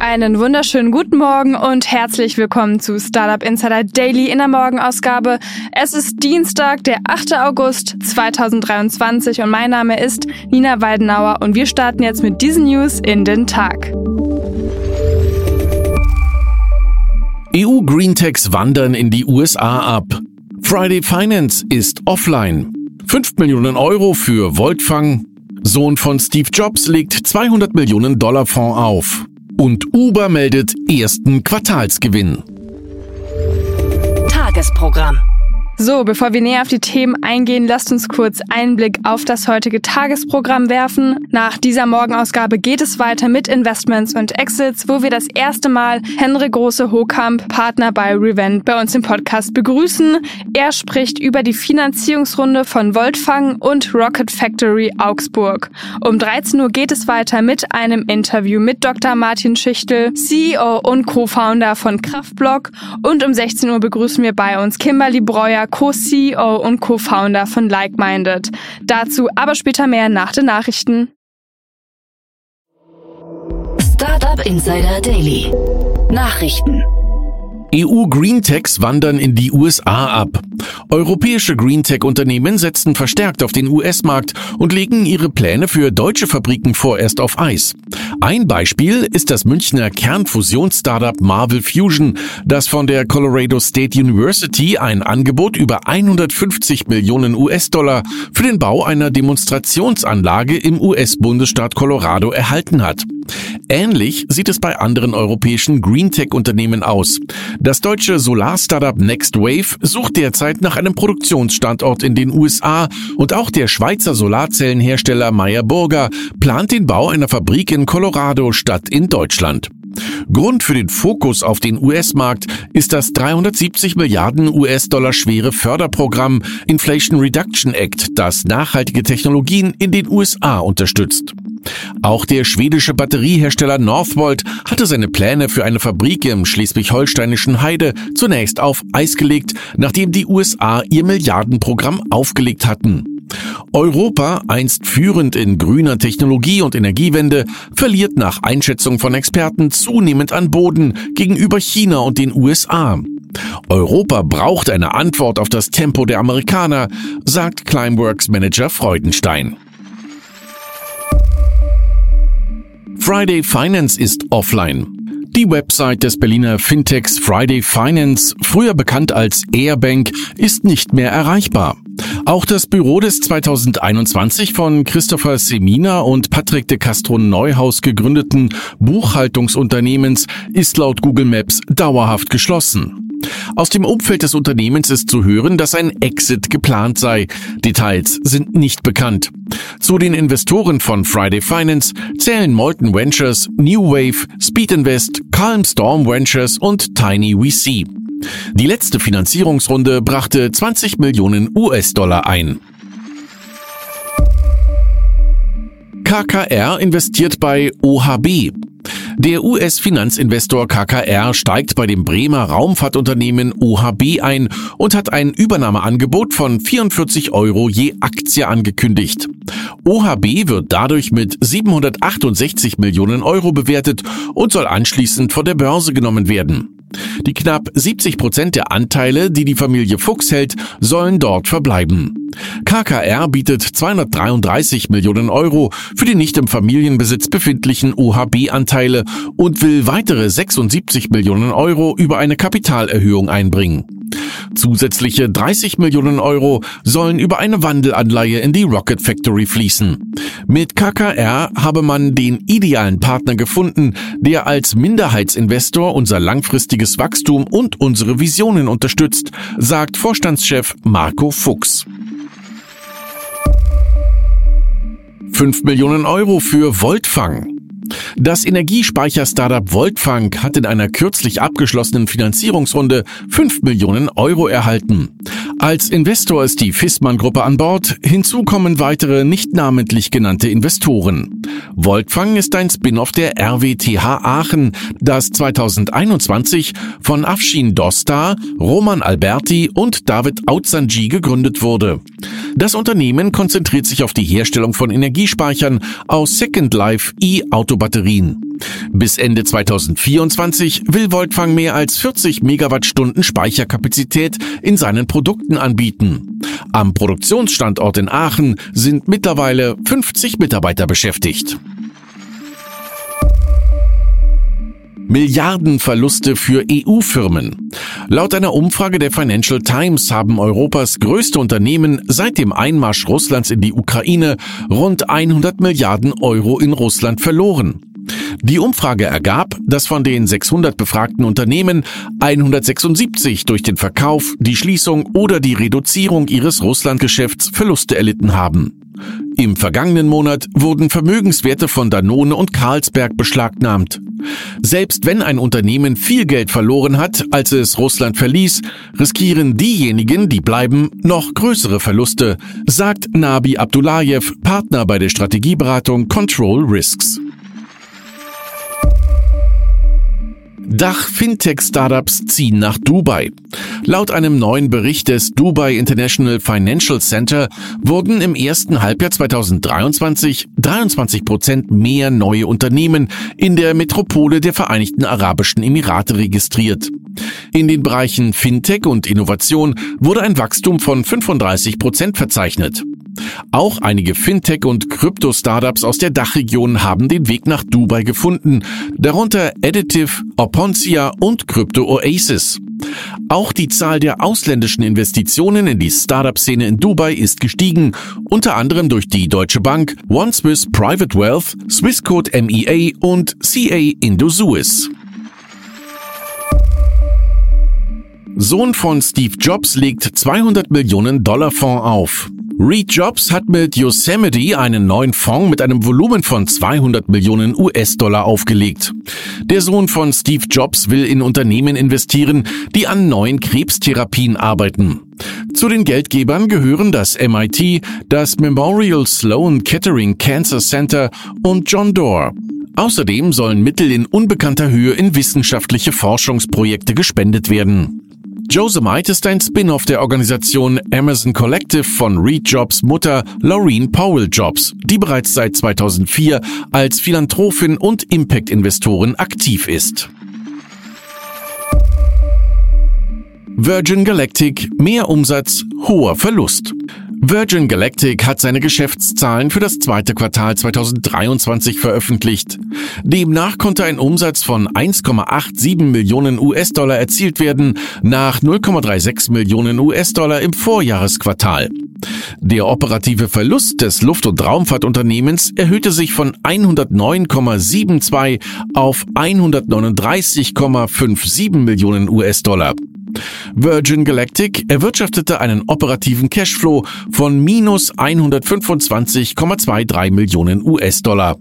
Einen wunderschönen guten Morgen und herzlich willkommen zu Startup Insider Daily in der Morgenausgabe. Es ist Dienstag, der 8. August 2023 und mein Name ist Nina Weidenauer und wir starten jetzt mit diesen News in den Tag. EU Greentechs wandern in die USA ab. Friday Finance ist offline. 5 Millionen Euro für Voltfang. Sohn von Steve Jobs legt 200 Millionen Dollar Fonds auf. Und Uber meldet ersten Quartalsgewinn. Tagesprogramm. So, bevor wir näher auf die Themen eingehen, lasst uns kurz einen Blick auf das heutige Tagesprogramm werfen. Nach dieser Morgenausgabe geht es weiter mit Investments und Exits, wo wir das erste Mal Henry Große-Hochkamp, Partner bei Revent, bei uns im Podcast begrüßen. Er spricht über die Finanzierungsrunde von Voltfang und Rocket Factory Augsburg. Um 13 Uhr geht es weiter mit einem Interview mit Dr. Martin Schichtel, CEO und Co-Founder von Kraftblock. Und um 16 Uhr begrüßen wir bei uns Kimberly Breuer, Co-CEO und Co-Founder von Like-Minded. Dazu aber später mehr nach den Nachrichten. Startup Insider Daily. Nachrichten. EU Greentechs wandern in die USA ab. Europäische Greentech-Unternehmen setzen verstärkt auf den US-Markt und legen ihre Pläne für deutsche Fabriken vorerst auf Eis. Ein Beispiel ist das Münchner Kernfusions-Startup Marvel Fusion, das von der Colorado State University ein Angebot über 150 Millionen US-Dollar für den Bau einer Demonstrationsanlage im US-Bundesstaat Colorado erhalten hat. Ähnlich sieht es bei anderen europäischen Greentech-Unternehmen aus. Das deutsche Solar-Startup Next Wave sucht derzeit nach einem Produktionsstandort in den USA und auch der Schweizer Solarzellenhersteller Meyer Burger plant den Bau einer Fabrik in Colorado statt in Deutschland. Grund für den Fokus auf den US-Markt ist das 370 Milliarden US-Dollar schwere Förderprogramm Inflation Reduction Act, das nachhaltige Technologien in den USA unterstützt. Auch der schwedische Batteriehersteller Northvolt hatte seine Pläne für eine Fabrik im schleswig-holsteinischen Heide zunächst auf Eis gelegt, nachdem die USA ihr Milliardenprogramm aufgelegt hatten. Europa, einst führend in grüner Technologie und Energiewende, verliert nach Einschätzung von Experten zunehmend an Boden gegenüber China und den USA. Europa braucht eine Antwort auf das Tempo der Amerikaner, sagt Climeworks Manager Freudenstein. Friday Finance ist offline. Die Website des Berliner Fintechs Friday Finance, früher bekannt als Airbank, ist nicht mehr erreichbar. Auch das Büro des 2021 von Christopher Semina und Patrick de Castro Neuhaus gegründeten Buchhaltungsunternehmens ist laut Google Maps dauerhaft geschlossen. Aus dem Umfeld des Unternehmens ist zu hören, dass ein Exit geplant sei. Details sind nicht bekannt. Zu den Investoren von Friday Finance zählen Molten Ventures, New Wave, Speed Invest, Calm Storm Ventures und Tiny VC. Die letzte Finanzierungsrunde brachte 20 Millionen US-Dollar ein. KKR investiert bei OHB. Der US-Finanzinvestor KKR steigt bei dem Bremer Raumfahrtunternehmen OHB ein und hat ein Übernahmeangebot von 44 Euro je Aktie angekündigt. OHB wird dadurch mit 768 Millionen Euro bewertet und soll anschließend von der Börse genommen werden. Die knapp 70 Prozent der Anteile, die die Familie Fuchs hält, sollen dort verbleiben. KKR bietet 233 Millionen Euro für die nicht im Familienbesitz befindlichen OHB-Anteile und will weitere 76 Millionen Euro über eine Kapitalerhöhung einbringen. Zusätzliche 30 Millionen Euro sollen über eine Wandelanleihe in die Rocket Factory fließen. Mit KKR habe man den idealen Partner gefunden, der als Minderheitsinvestor unser langfristiges Wachstum und unsere Visionen unterstützt, sagt Vorstandschef Marco Fuchs. 5 Millionen Euro für Voltfang. Das Energiespeicher-Startup Voltfang hat in einer kürzlich abgeschlossenen Finanzierungsrunde 5 Millionen Euro erhalten. Als Investor ist die Fissmann-Gruppe an Bord. Hinzu kommen weitere nicht namentlich genannte Investoren. Voltfang ist ein Spin-off der RWTH Aachen, das 2021 von Afshin Dostar, Roman Alberti und David Autsanji gegründet wurde. Das Unternehmen konzentriert sich auf die Herstellung von Energiespeichern aus Second Life E-Autobatterien. Bis Ende 2024 will Voltfang mehr als 40 Megawattstunden Speicherkapazität in seinen Produkten anbieten. Am Produktionsstandort in Aachen sind mittlerweile 50 Mitarbeiter beschäftigt. Milliardenverluste für EU-Firmen. Laut einer Umfrage der Financial Times haben Europas größte Unternehmen seit dem Einmarsch Russlands in die Ukraine rund 100 Milliarden Euro in Russland verloren. Die Umfrage ergab, dass von den 600 befragten Unternehmen 176 durch den Verkauf, die Schließung oder die Reduzierung ihres Russlandgeschäfts Verluste erlitten haben. Im vergangenen Monat wurden Vermögenswerte von Danone und Carlsberg beschlagnahmt. Selbst wenn ein Unternehmen viel Geld verloren hat, als es Russland verließ, riskieren diejenigen, die bleiben, noch größere Verluste, sagt Nabi Abdullayev, Partner bei der Strategieberatung Control Risks. Dach-Fintech-Startups ziehen nach Dubai. Laut einem neuen Bericht des Dubai International Financial Center wurden im ersten Halbjahr 2023 23 Prozent mehr neue Unternehmen in der Metropole der Vereinigten Arabischen Emirate registriert. In den Bereichen Fintech und Innovation wurde ein Wachstum von 35 Prozent verzeichnet. Auch einige Fintech- und Krypto-Startups aus der Dachregion haben den Weg nach Dubai gefunden, darunter Additive, Opontia und Crypto Oasis. Auch die Zahl der ausländischen Investitionen in die Startup-Szene in Dubai ist gestiegen, unter anderem durch die Deutsche Bank, OneSwiss Private Wealth, Swissquote MEA und CA Indo-Suez. Sohn von Steve Jobs legt 200 Millionen Dollar Fonds auf. Reed Jobs hat mit Yosemite einen neuen Fonds mit einem Volumen von 200 Millionen US-Dollar aufgelegt. Der Sohn von Steve Jobs will in Unternehmen investieren, die an neuen Krebstherapien arbeiten. Zu den Geldgebern gehören das MIT, das Memorial Sloan Kettering Cancer Center und John Doerr. Außerdem sollen Mittel in unbekannter Höhe in wissenschaftliche Forschungsprojekte gespendet werden. Josemite ist ein Spin-off der Organisation Amazon Collective von Reed Jobs Mutter Laureen Powell Jobs, die bereits seit 2004 als Philanthropin und Impact-Investorin aktiv ist. Virgin Galactic, mehr Umsatz, hoher Verlust. Virgin Galactic hat seine Geschäftszahlen für das zweite Quartal 2023 veröffentlicht. Demnach konnte ein Umsatz von 1,87 Millionen US-Dollar erzielt werden, nach 0,36 Millionen US-Dollar im Vorjahresquartal. Der operative Verlust des Luft- und Raumfahrtunternehmens erhöhte sich von 109,72 auf 139,57 Millionen US-Dollar. Virgin Galactic erwirtschaftete einen operativen Cashflow von minus 125,23 Millionen US-Dollar.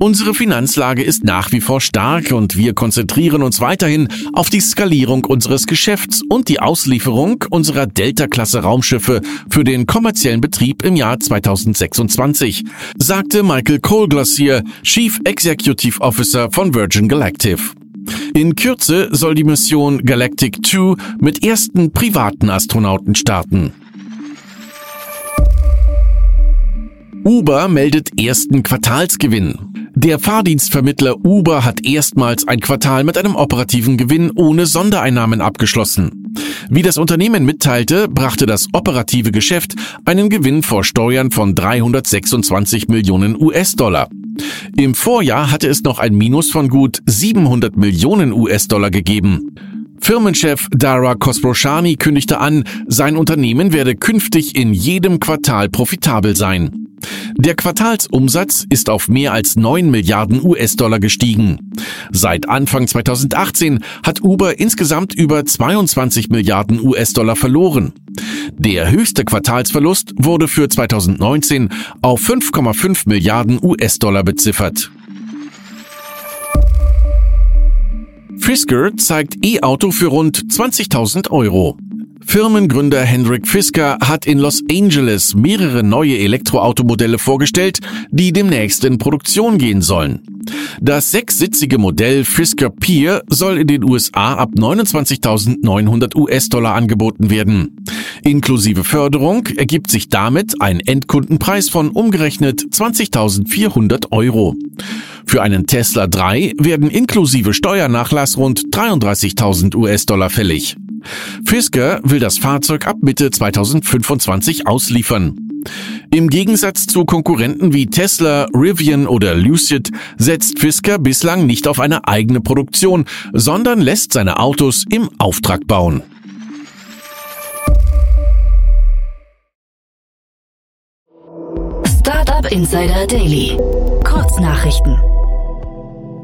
Unsere Finanzlage ist nach wie vor stark und wir konzentrieren uns weiterhin auf die Skalierung unseres Geschäfts und die Auslieferung unserer Delta-Klasse Raumschiffe für den kommerziellen Betrieb im Jahr 2026, sagte Michael Colglacier, Chief Executive Officer von Virgin Galactic. In Kürze soll die Mission Galactic 2 mit ersten privaten Astronauten starten. Uber meldet ersten Quartalsgewinn. Der Fahrdienstvermittler Uber hat erstmals ein Quartal mit einem operativen Gewinn ohne Sondereinnahmen abgeschlossen. Wie das Unternehmen mitteilte, brachte das operative Geschäft einen Gewinn vor Steuern von 326 Millionen US-Dollar. Im Vorjahr hatte es noch ein Minus von gut 700 Millionen US-Dollar gegeben. Firmenchef Dara Khosrowshahi kündigte an, sein Unternehmen werde künftig in jedem Quartal profitabel sein. Der Quartalsumsatz ist auf mehr als 9 Milliarden US-Dollar gestiegen. Seit Anfang 2018 hat Uber insgesamt über 22 Milliarden US-Dollar verloren. Der höchste Quartalsverlust wurde für 2019 auf 5,5 Milliarden US-Dollar beziffert. Frisker zeigt E-Auto für rund 20.000 Euro. Firmengründer Hendrik Fisker hat in Los Angeles mehrere neue Elektroautomodelle vorgestellt, die demnächst in Produktion gehen sollen. Das sechssitzige Modell Fisker Pier soll in den USA ab 29.900 US-Dollar angeboten werden. Inklusive Förderung ergibt sich damit ein Endkundenpreis von umgerechnet 20.400 Euro. Für einen Tesla 3 werden inklusive Steuernachlass rund 33.000 US-Dollar fällig. Fisker will das Fahrzeug ab Mitte 2025 ausliefern. Im Gegensatz zu Konkurrenten wie Tesla, Rivian oder Lucid setzt Fisker bislang nicht auf eine eigene Produktion, sondern lässt seine Autos im Auftrag bauen. Startup Insider Daily. Kurznachrichten.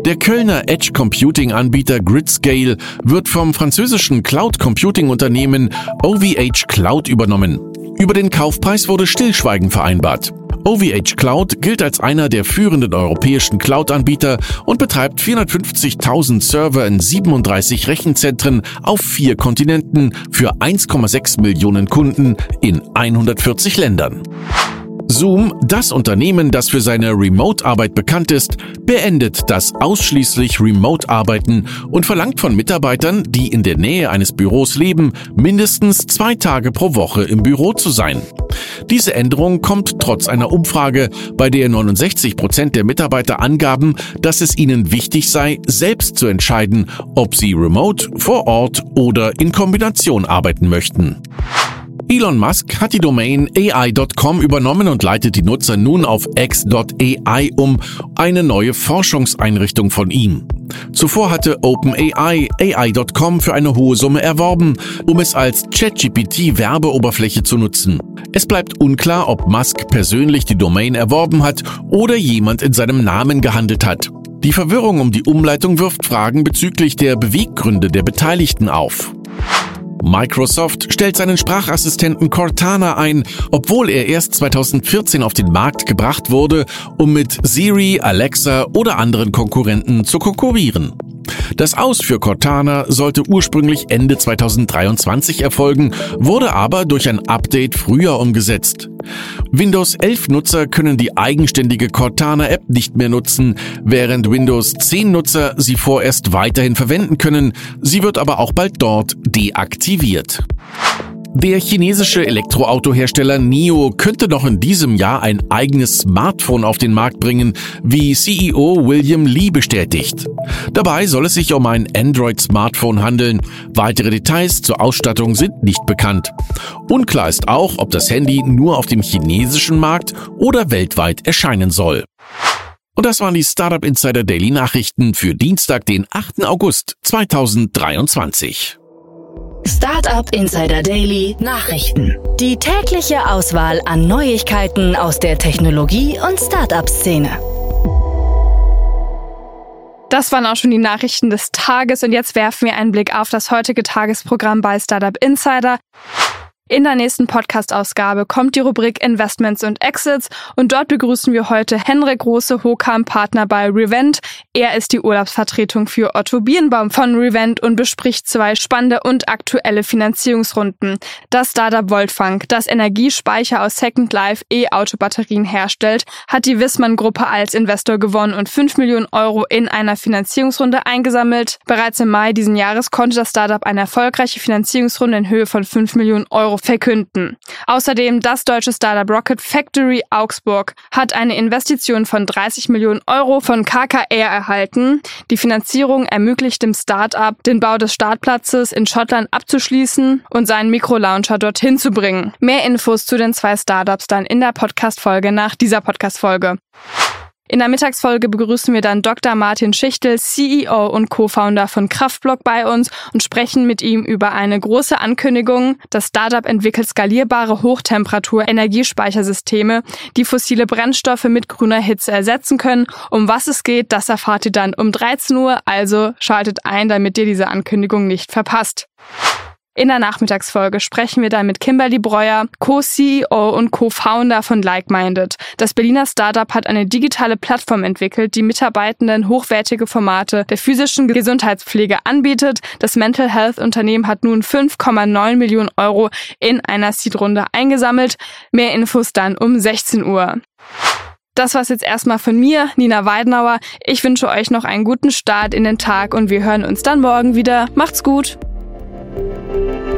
Der Kölner Edge Computing Anbieter Gridscale wird vom französischen Cloud Computing Unternehmen OVH Cloud übernommen. Über den Kaufpreis wurde Stillschweigen vereinbart. OVH Cloud gilt als einer der führenden europäischen Cloud-Anbieter und betreibt 450.000 Server in 37 Rechenzentren auf vier Kontinenten für 1,6 Millionen Kunden in 140 Ländern. Zoom, das Unternehmen, das für seine Remote-Arbeit bekannt ist, beendet das ausschließlich Remote-Arbeiten und verlangt von Mitarbeitern, die in der Nähe eines Büros leben, mindestens zwei Tage pro Woche im Büro zu sein. Diese Änderung kommt trotz einer Umfrage, bei der 69 Prozent der Mitarbeiter angaben, dass es ihnen wichtig sei, selbst zu entscheiden, ob sie remote, vor Ort oder in Kombination arbeiten möchten. Elon Musk hat die Domain AI.com übernommen und leitet die Nutzer nun auf X.ai um, eine neue Forschungseinrichtung von ihm. Zuvor hatte OpenAI AI.com für eine hohe Summe erworben, um es als ChatGPT Werbeoberfläche zu nutzen. Es bleibt unklar, ob Musk persönlich die Domain erworben hat oder jemand in seinem Namen gehandelt hat. Die Verwirrung um die Umleitung wirft Fragen bezüglich der Beweggründe der Beteiligten auf. Microsoft stellt seinen Sprachassistenten Cortana ein, obwohl er erst 2014 auf den Markt gebracht wurde, um mit Siri, Alexa oder anderen Konkurrenten zu konkurrieren. Das Aus für Cortana sollte ursprünglich Ende 2023 erfolgen, wurde aber durch ein Update früher umgesetzt. Windows 11 Nutzer können die eigenständige Cortana App nicht mehr nutzen, während Windows 10 Nutzer sie vorerst weiterhin verwenden können. Sie wird aber auch bald dort deaktiviert. Der chinesische Elektroautohersteller NIO könnte noch in diesem Jahr ein eigenes Smartphone auf den Markt bringen, wie CEO William Lee bestätigt. Dabei soll es sich um ein Android-Smartphone handeln. Weitere Details zur Ausstattung sind nicht bekannt. Unklar ist auch, ob das Handy nur auf dem chinesischen Markt oder weltweit erscheinen soll. Und das waren die Startup Insider Daily Nachrichten für Dienstag, den 8. August 2023. Startup Insider Daily Nachrichten. Die tägliche Auswahl an Neuigkeiten aus der Technologie- und Startup-Szene. Das waren auch schon die Nachrichten des Tages und jetzt werfen wir einen Blick auf das heutige Tagesprogramm bei Startup Insider. In der nächsten Podcast-Ausgabe kommt die Rubrik Investments und Exits und dort begrüßen wir heute Henrik Große, Hokam, Partner bei Revent. Er ist die Urlaubsvertretung für Otto Birnbaum von Revent und bespricht zwei spannende und aktuelle Finanzierungsrunden. Das Startup Voltfunk, das Energiespeicher aus Second Life E-Auto-Batterien herstellt, hat die Wissmann-Gruppe als Investor gewonnen und 5 Millionen Euro in einer Finanzierungsrunde eingesammelt. Bereits im Mai diesen Jahres konnte das Startup eine erfolgreiche Finanzierungsrunde in Höhe von 5 Millionen Euro verkünden. Außerdem das deutsche Startup Rocket Factory Augsburg hat eine Investition von 30 Millionen Euro von KKR erhalten. Die Finanzierung ermöglicht dem Startup, den Bau des Startplatzes in Schottland abzuschließen und seinen Mikrolauncher dorthin zu bringen. Mehr Infos zu den zwei Startups dann in der Podcast-Folge nach dieser Podcast-Folge. In der Mittagsfolge begrüßen wir dann Dr. Martin Schichtel, CEO und Co-Founder von Kraftblock bei uns und sprechen mit ihm über eine große Ankündigung. Das Startup entwickelt skalierbare Hochtemperatur-Energiespeichersysteme, die fossile Brennstoffe mit grüner Hitze ersetzen können. Um was es geht, das erfahrt ihr dann um 13 Uhr, also schaltet ein, damit ihr diese Ankündigung nicht verpasst. In der Nachmittagsfolge sprechen wir dann mit Kimberly Breuer, Co-CEO und Co-Founder von Like-Minded. Das Berliner Startup hat eine digitale Plattform entwickelt, die Mitarbeitenden hochwertige Formate der physischen Gesundheitspflege anbietet. Das Mental Health Unternehmen hat nun 5,9 Millionen Euro in einer Seed-Runde eingesammelt. Mehr Infos dann um 16 Uhr. Das war's jetzt erstmal von mir, Nina Weidenauer. Ich wünsche euch noch einen guten Start in den Tag und wir hören uns dann morgen wieder. Macht's gut! Música